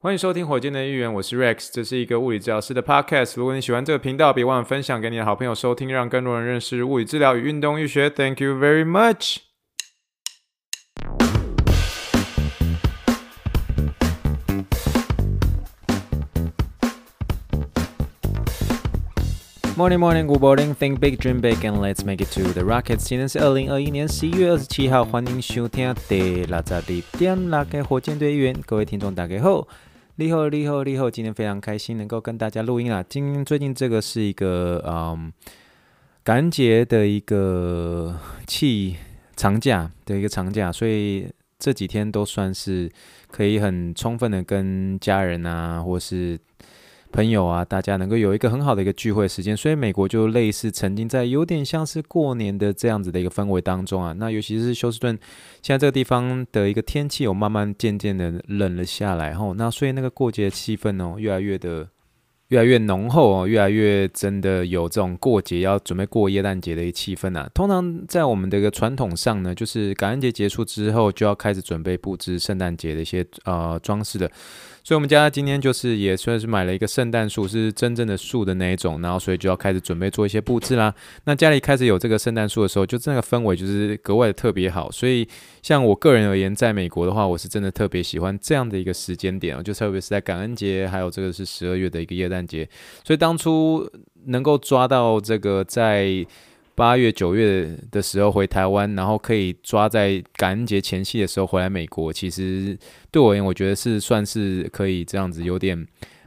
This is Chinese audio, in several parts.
欢迎收听火箭的预言，我是 Rex，这是一个物理治疗师的 Podcast。如果你喜欢这个频道，别忘了分享给你的好朋友收听，让更多人认识物理治疗与运动医学。Thank you very much。Morning, morning, good morning. Think big, dream big, and let's make it to the rockets. 今天是二零二一年十一月二十七号，欢迎收听第六十二点六个火箭队预言。各位听众大家好。你好，你好，你好！今天非常开心能够跟大家录音啊。今最近这个是一个嗯感恩节的一个气长假的一个长假，所以这几天都算是可以很充分的跟家人啊，或是。朋友啊，大家能够有一个很好的一个聚会时间，所以美国就类似曾经在有点像是过年的这样子的一个氛围当中啊。那尤其是休斯顿，现在这个地方的一个天气有慢慢渐渐的冷了下来吼，那所以那个过节气氛哦，越来越的。越来越浓厚哦，越来越真的有这种过节要准备过耶诞节的一个气氛、啊。通常在我们的一个传统上呢，就是感恩节结束之后，就要开始准备布置圣诞节的一些呃装饰的。所以，我们家今天就是也算是买了一个圣诞树，是真正的树的那一种，然后所以就要开始准备做一些布置啦。那家里开始有这个圣诞树的时候，就这个氛围就是格外的特别好。所以，像我个人而言，在美国的话，我是真的特别喜欢这样的一个时间点哦，就特别是在感恩节，还有这个是十二月的一个耶诞。节，所以当初能够抓到这个在八月九月的时候回台湾，然后可以抓在感恩节前夕的时候回来美国，其实对我而言，我觉得是算是可以这样子，有点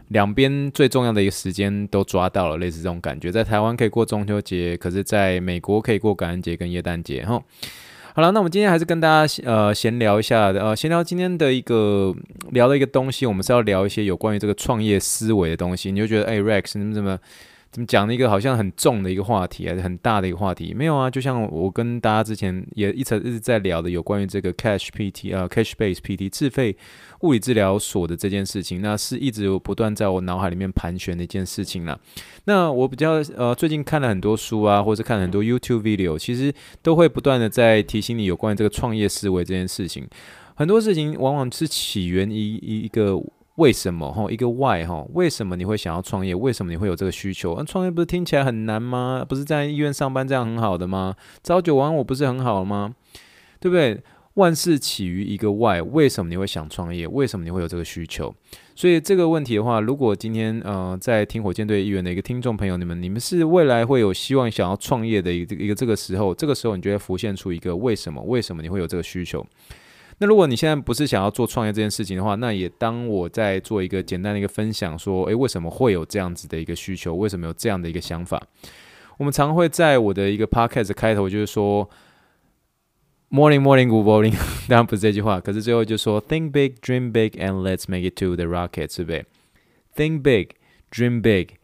两边最重要的一个时间都抓到了，类似这种感觉，在台湾可以过中秋节，可是在美国可以过感恩节跟耶诞节，哈。好了，那我们今天还是跟大家呃闲聊一下，呃，闲聊今天的一个聊的一个东西，我们是要聊一些有关于这个创业思维的东西。你就觉得，哎，Rex，你们怎么怎么讲的一个好像很重的一个话题，还是很大的一个话题？没有啊，就像我跟大家之前也一直一直在聊的，有关于这个 Cash PT 呃 Cash Base PT 自费物理治疗所的这件事情，那是一直不断在我脑海里面盘旋的一件事情了。那我比较呃最近看了很多书啊，或者看了很多 YouTube video，其实都会不断的在提醒你有关于这个创业思维这件事情。很多事情往往是起源于一个。为什么哈？一个 why 哈？为什么你会想要创业？为什么你会有这个需求？那创业不是听起来很难吗？不是在医院上班这样很好的吗？朝九晚五不是很好吗？对不对？万事起于一个 why，为什么你会想创业？为什么你会有这个需求？所以这个问题的话，如果今天呃在听火箭队议员的一个听众朋友，你们你们是未来会有希望想要创业的一个一个这个时候，这个时候你就会浮现出一个为什么？为什么你会有这个需求？那如果你现在不是想要做创业这件事情的话，那也当我在做一个简单的一个分享，说，诶，为什么会有这样子的一个需求？为什么有这样的一个想法？我们常会在我的一个 podcast 开头就是说，morning morning good morning，当然不是这句话，可是最后就说，think big dream big and let's make it to the rocket，对不对？think big dream big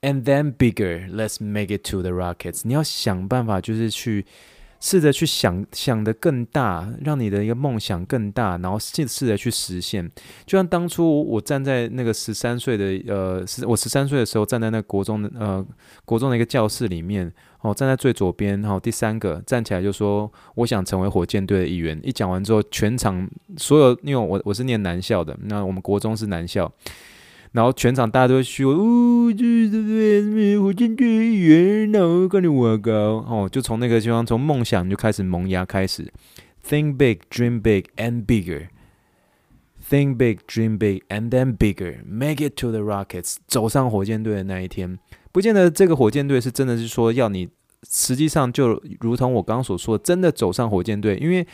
and then bigger let's make it to the rockets。你要想办法，就是去。试着去想想的更大，让你的一个梦想更大，然后试试着去实现。就像当初我站在那个十三岁的呃，十我十三岁的时候，站在那个国中的呃国中的一个教室里面，哦，站在最左边，然后第三个站起来就说我想成为火箭队的一员。一讲完之后，全场所有因为我我是念男校的，那我们国中是男校。然后全场大家都会说：“哦，这是对不对？火箭队员，然后跟你我高哦。”就从那个地方，从梦想就开始萌芽，开始 think big, dream big and bigger. Think big, dream big and then bigger. Make it to the rockets. 走上火箭队的那一天，不见得这个火箭队是真的是说要你，实际上就如同我刚刚所说，真的走上火箭队，因为。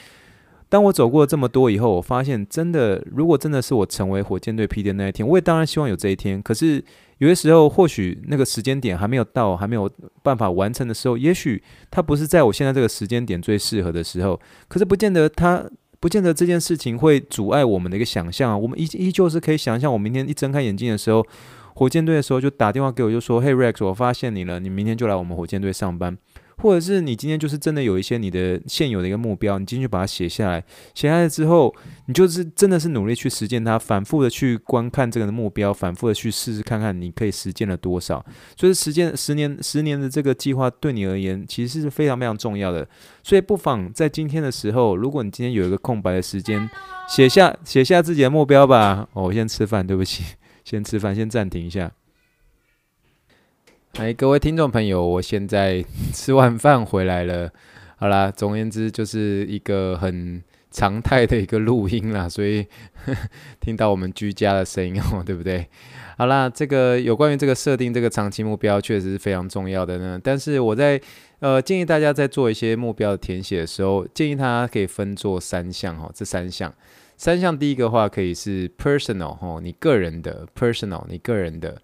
当我走过这么多以后，我发现真的，如果真的是我成为火箭队 P 的那一天，我也当然希望有这一天。可是有些时候，或许那个时间点还没有到，还没有办法完成的时候，也许它不是在我现在这个时间点最适合的时候。可是不见得它，不见得这件事情会阻碍我们的一个想象啊。我们依依旧是可以想象，我明天一睁开眼睛的时候，火箭队的时候就打电话给我，就说：“Hey Rex，我发现你了，你明天就来我们火箭队上班。”或者是你今天就是真的有一些你的现有的一个目标，你进去把它写下来，写下来之后，你就是真的是努力去实践它，反复的去观看这个的目标，反复的去试试看看你可以实践了多少。所以实践十年十年的这个计划对你而言，其实是非常非常重要的。所以不妨在今天的时候，如果你今天有一个空白的时间，写下写下自己的目标吧。哦，我先吃饭，对不起，先吃饭，先暂停一下。哎，各位听众朋友，我现在 吃完饭回来了。好啦，总而言之，就是一个很常态的一个录音啦，所以呵 听到我们居家的声音哦，对不对？好啦，这个有关于这个设定这个长期目标，确实是非常重要的呢。但是我在呃建议大家在做一些目标的填写的时候，建议它可以分做三项哦，这三项，三项第一个话可以是 personal 哦，你个人的 personal，你个人的。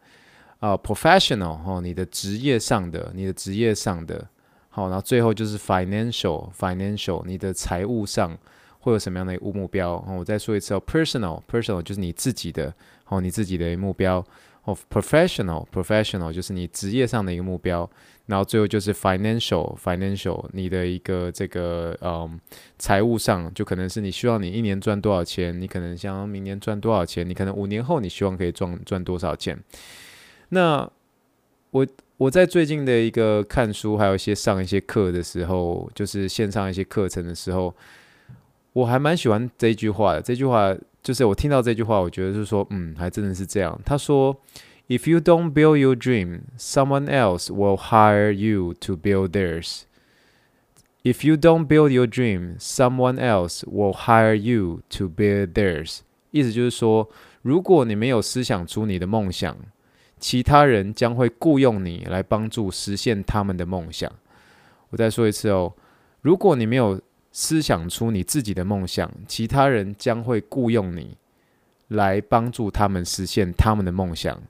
啊、uh，professional 哦，你的职业上的，你的职业上的，好，然后最后就是 financial，financial，你的财务上会有什么样的一个目标？哦，我再说一次哦，personal，personal 就是你自己的，哦，你自己的目标。哦，professional，professional 就是你职业上的一个目标。然后最后就是 financial，financial 你的一个这个嗯财务上，就可能是你希望你一年赚多少钱，你可能想明年赚多少钱，你可能五年后你希望可以赚赚多少钱。那我我在最近的一个看书，还有一些上一些课的时候，就是线上一些课程的时候，我还蛮喜欢这句话的。这句话就是我听到这句话，我觉得就是说，嗯，还真的是这样。他说：“If you don't build your dream, someone else will hire you to build theirs. If you don't build your dream, someone else will hire you to build theirs.” 意思就是说，如果你没有思想出你的梦想，其他人将会雇佣你来帮助实现他们的梦想。我再说一次哦，如果你没有思想出你自己的梦想，其他人将会雇佣你来帮助他们实现他们的梦想。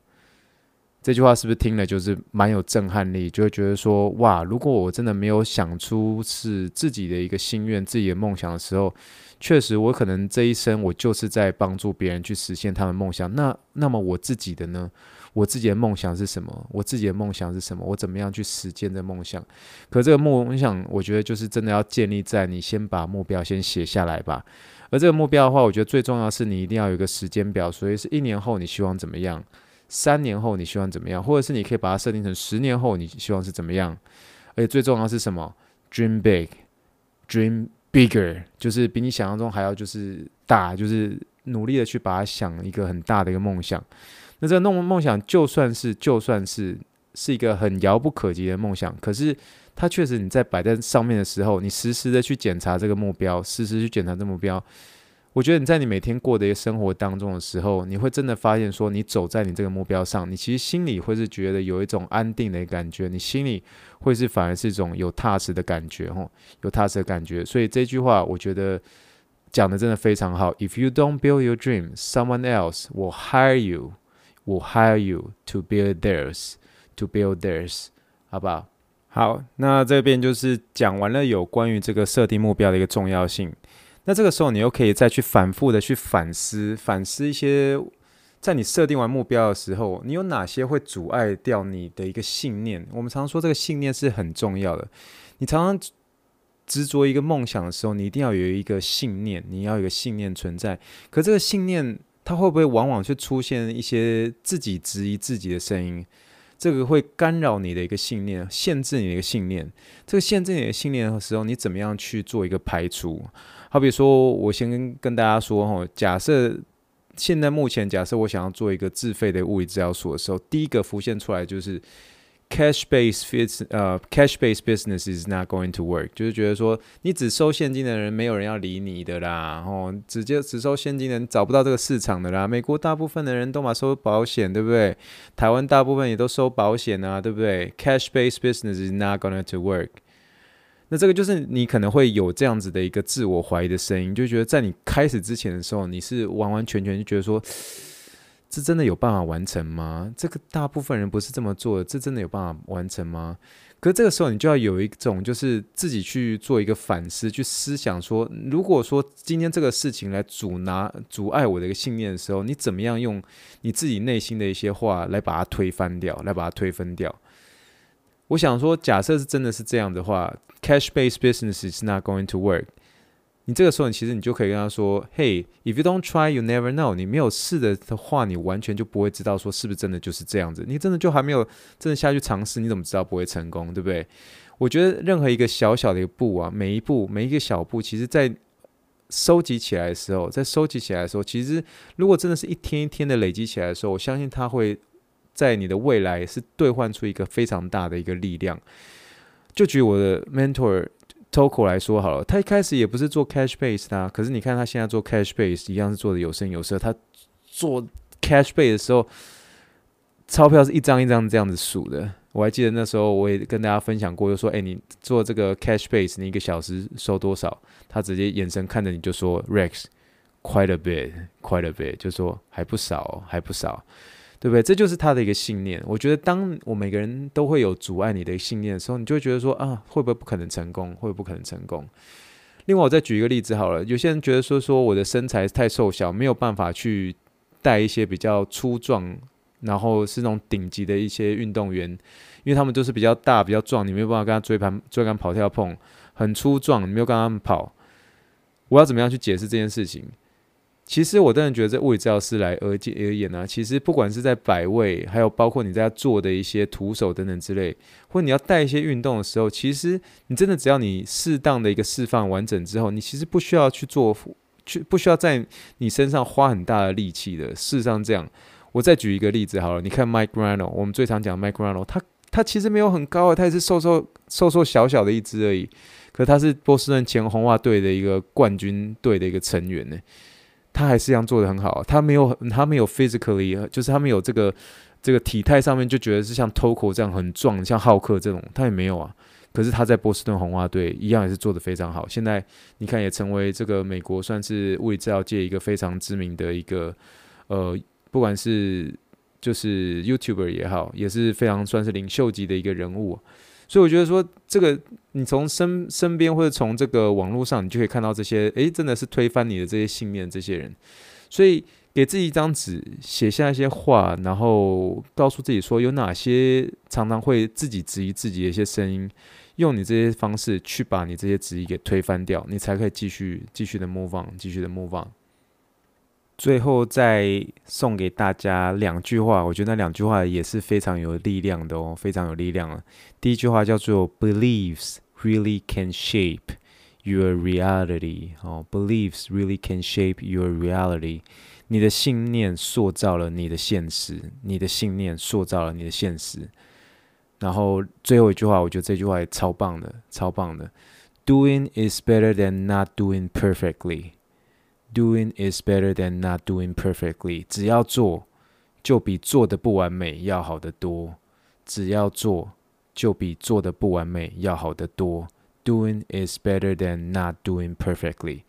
这句话是不是听了就是蛮有震撼力？就会觉得说，哇，如果我真的没有想出是自己的一个心愿、自己的梦想的时候，确实我可能这一生我就是在帮助别人去实现他们梦想。那那么我自己的呢？我自己的梦想是什么？我自己的梦想是什么？我怎么样去实践这梦想？可这个梦想，我觉得就是真的要建立在你先把目标先写下来吧。而这个目标的话，我觉得最重要是你一定要有一个时间表，所以是一年后你希望怎么样？三年后你希望怎么样？或者是你可以把它设定成十年后你希望是怎么样？而且最重要是什么？Dream big, dream bigger，就是比你想象中还要就是大，就是努力的去把它想一个很大的一个梦想。那这个梦梦想，就算是就算是是一个很遥不可及的梦想，可是它确实你在摆在上面的时候，你实时的去检查这个目标，实时去检查这目标，我觉得你在你每天过的一个生活当中的时候，你会真的发现说，你走在你这个目标上，你其实心里会是觉得有一种安定的感觉，你心里会是反而是一种有踏实的感觉，吼，有踏实的感觉。所以这句话，我觉得讲的真的非常好。If you don't build your dream, someone else will hire you. Will hire you to build theirs, to build theirs，好不好？好，那这边就是讲完了有关于这个设定目标的一个重要性。那这个时候你又可以再去反复的去反思，反思一些在你设定完目标的时候，你有哪些会阻碍掉你的一个信念？我们常说这个信念是很重要的。你常常执着一个梦想的时候，你一定要有一个信念，你要有一个信念存在。可这个信念。他会不会往往去出现一些自己质疑自己的声音？这个会干扰你的一个信念，限制你的一个信念。这个限制你的信念的时候，你怎么样去做一个排除？好比说，我先跟跟大家说哈，假设现在目前假设我想要做一个自费的物理治疗所的时候，第一个浮现出来就是。Cash-based business，呃，cash-based business is not going to work，就是觉得说你只收现金的人，没有人要理你的啦，然后直接只收现金的人找不到这个市场的啦。美国大部分的人都嘛收保险，对不对？台湾大部分也都收保险啊，对不对？Cash-based business is not going to work。那这个就是你可能会有这样子的一个自我怀疑的声音，就觉得在你开始之前的时候，你是完完全全就觉得说。这真的有办法完成吗？这个大部分人不是这么做的，这真的有办法完成吗？可是这个时候，你就要有一种，就是自己去做一个反思，去思想说，如果说今天这个事情来阻拿、阻碍我的一个信念的时候，你怎么样用你自己内心的一些话来把它推翻掉，来把它推翻掉？我想说，假设是真的是这样的话，cash-based business is not going to work。你这个时候，你其实你就可以跟他说：“Hey，if you don't try, you never know。你没有试的的话，你完全就不会知道说是不是真的就是这样子。你真的就还没有真的下去尝试，你怎么知道不会成功？对不对？我觉得任何一个小小的一个步啊，每一步每一个小步，其实在收集起来的时候，在收集起来的时候，其实如果真的是一天一天的累积起来的时候，我相信它会在你的未来是兑换出一个非常大的一个力量。就举我的 mentor。Toko 来说好了，他一开始也不是做 cash base 的，可是你看他现在做 cash base 一样是做的有声有色。他做 cash base 的时候，钞票是一张一张这样子数的。我还记得那时候我也跟大家分享过，就说：“哎，你做这个 cash base，你一个小时收多少？”他直接眼神看着你就说：“Rex，quite a bit，quite a bit，就说还不少，还不少。”对不对？这就是他的一个信念。我觉得，当我每个人都会有阻碍你的信念的时候，你就会觉得说啊，会不会不可能成功？会不会不可能成功？另外，我再举一个例子好了。有些人觉得说，说我的身材太瘦小，没有办法去带一些比较粗壮，然后是那种顶级的一些运动员，因为他们都是比较大、比较壮，你没有办法跟他追盘、追赶、跑、跳、碰，很粗壮，你没有跟他们跑。我要怎么样去解释这件事情？其实我当然觉得，这物理治疗师来而而言呢，其实不管是在摆位，还有包括你在做的一些徒手等等之类，或你要带一些运动的时候，其实你真的只要你适当的一个释放完整之后，你其实不需要去做，去不需要在你身上花很大的力气的。事实上，这样，我再举一个例子好了，你看 Mike Reano，我们最常讲 Mike Reano，他他其实没有很高啊，他也是瘦瘦瘦瘦小小的一只而已，可是他是波士顿前红袜队的一个冠军队的一个成员呢。他还是一样做得很好，他没有，他没有 physically，就是他没有这个这个体态上面就觉得是像 Toko 这样很壮，像浩克这种，他也没有啊。可是他在波士顿红袜队一样也是做得非常好。现在你看，也成为这个美国算是物理治疗界一个非常知名的一个呃，不管是就是 YouTuber 也好，也是非常算是领袖级的一个人物。所以我觉得说，这个你从身身边或者从这个网络上，你就可以看到这些，诶，真的是推翻你的这些信念，这些人。所以给自己一张纸，写下一些话，然后告诉自己说，有哪些常常会自己质疑自己的一些声音，用你这些方式去把你这些质疑给推翻掉，你才可以继续继续的 move on，继续的 move on。最后再送给大家两句话，我觉得那两句话也是非常有力量的哦，非常有力量了。第一句话叫做 “Beliefs really can shape your reality”，哦，“Beliefs really can shape your reality”，你的信念塑造了你的现实，你的信念塑造了你的现实。然后最后一句话，我觉得这句话也超棒的，超棒的，“Doing is better than not doing perfectly”。Doing is better than not doing perfectly。只要做，就比做的不完美要好得多。只要做，就比做的不完美要好得多。Doing is better than not doing perfectly。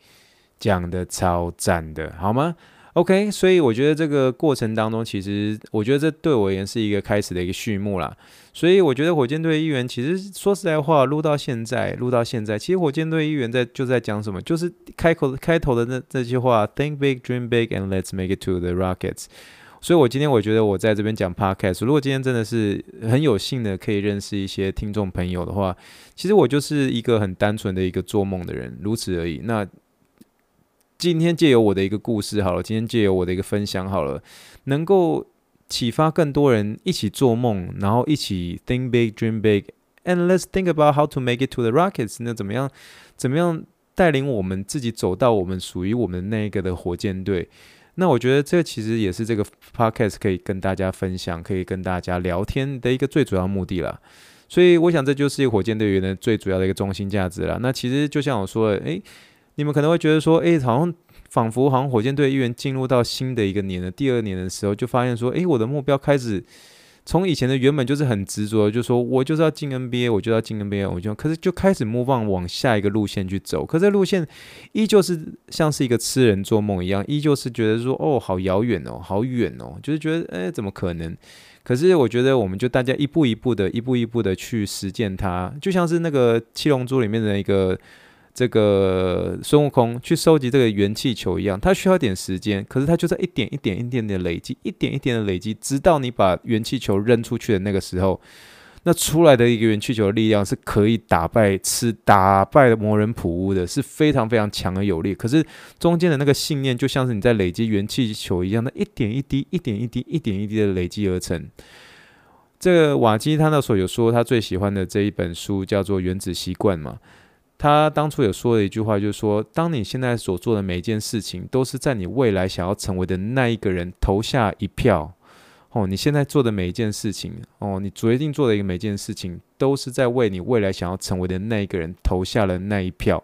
讲的超赞的，好吗？OK，所以我觉得这个过程当中，其实我觉得这对我而言是一个开始的一个序幕啦。所以我觉得火箭队议员其实说实在话，录到现在，录到现在，其实火箭队议员在就在讲什么，就是开口开头的那这句话：Think big, dream big, and let's make it to the Rockets。所以我今天我觉得我在这边讲 Podcast，如果今天真的是很有幸的可以认识一些听众朋友的话，其实我就是一个很单纯的一个做梦的人，如此而已。那。今天借由我的一个故事好了，今天借由我的一个分享好了，能够启发更多人一起做梦，然后一起 think big, dream big, and let's think about how to make it to the Rockets。那怎么样？怎么样带领我们自己走到我们属于我们那一个的火箭队？那我觉得这其实也是这个 podcast 可以跟大家分享，可以跟大家聊天的一个最主要目的了。所以我想这就是一个火箭队员的最主要的一个中心价值了。那其实就像我说的，诶。你们可能会觉得说，诶，好像仿佛好像火箭队议员进入到新的一个年了，第二年的时候，就发现说，诶，我的目标开始从以前的原本就是很执着，就说我就是要进 NBA，我就要进 NBA，我就可是就开始 move on 往下一个路线去走，可这路线依旧是像是一个痴人做梦一样，依旧是觉得说，哦，好遥远哦，好远哦，就是觉得，诶，怎么可能？可是我觉得，我们就大家一步一步的，一步一步的去实践它，就像是那个七龙珠里面的一个。这个孙悟空去收集这个元气球一样，他需要一点时间，可是他就在一点一点一点的累积，一点一点的累积，直到你把元气球扔出去的那个时候，那出来的一个元气球的力量是可以打败吃打败魔人普乌的，是非常非常强而有力。可是中间的那个信念，就像是你在累积元气球一样，那一点一滴、一点一滴、一点一滴的累积而成。这个瓦基他那时候有说，他最喜欢的这一本书叫做《原子习惯》嘛。他当初有说了一句话，就是说，当你现在所做的每一件事情，都是在你未来想要成为的那一个人投下一票。哦，你现在做的每一件事情，哦，你决定做的一个每一件事情，都是在为你未来想要成为的那一个人投下了那一票。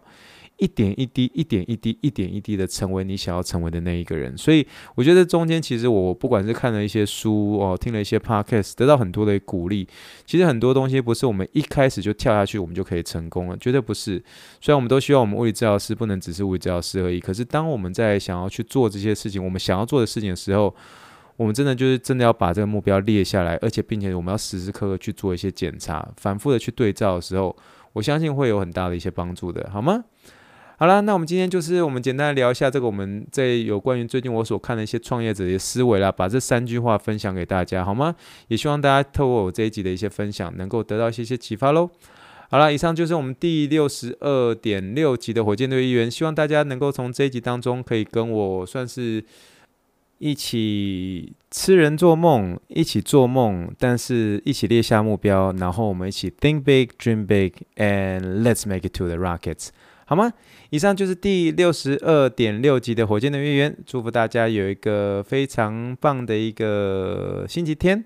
一点一滴，一点一滴，一点一滴的成为你想要成为的那一个人。所以我觉得中间其实我不管是看了一些书哦，听了一些 podcast，得到很多的鼓励。其实很多东西不是我们一开始就跳下去，我们就可以成功了，绝对不是。虽然我们都希望我们物理治疗师不能只是物理治疗师而已，可是当我们在想要去做这些事情，我们想要做的事情的时候，我们真的就是真的要把这个目标列下来，而且并且我们要时时刻刻去做一些检查，反复的去对照的时候，我相信会有很大的一些帮助的，好吗？好了，那我们今天就是我们简单的聊一下这个我们在有关于最近我所看的一些创业者的思维啦，把这三句话分享给大家，好吗？也希望大家透过我这一集的一些分享，能够得到一些些启发喽。好了，以上就是我们第六十二点六集的火箭队一员，希望大家能够从这一集当中可以跟我算是一起痴人做梦，一起做梦，但是一起列下目标，然后我们一起 think big, dream big, and let's make it to the rockets。好吗？以上就是第六十二点六集的火箭的月圆，祝福大家有一个非常棒的一个星期天，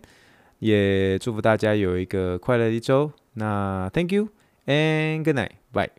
也祝福大家有一个快乐的一周。那 Thank you and good night，bye。